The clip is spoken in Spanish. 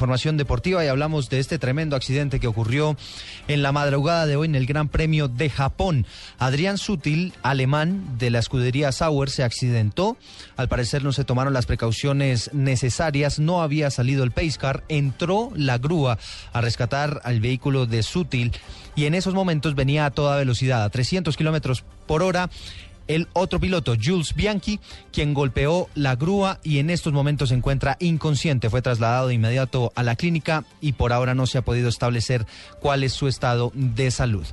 Información deportiva y hablamos de este tremendo accidente que ocurrió en la madrugada de hoy en el Gran Premio de Japón. Adrián Sutil, alemán de la escudería Sauer, se accidentó. Al parecer no se tomaron las precauciones necesarias, no había salido el pace car, entró la grúa a rescatar al vehículo de Sutil y en esos momentos venía a toda velocidad, a 300 kilómetros por hora el otro piloto, Jules Bianchi, quien golpeó la grúa y en estos momentos se encuentra inconsciente. Fue trasladado de inmediato a la clínica y por ahora no se ha podido establecer cuál es su estado de salud.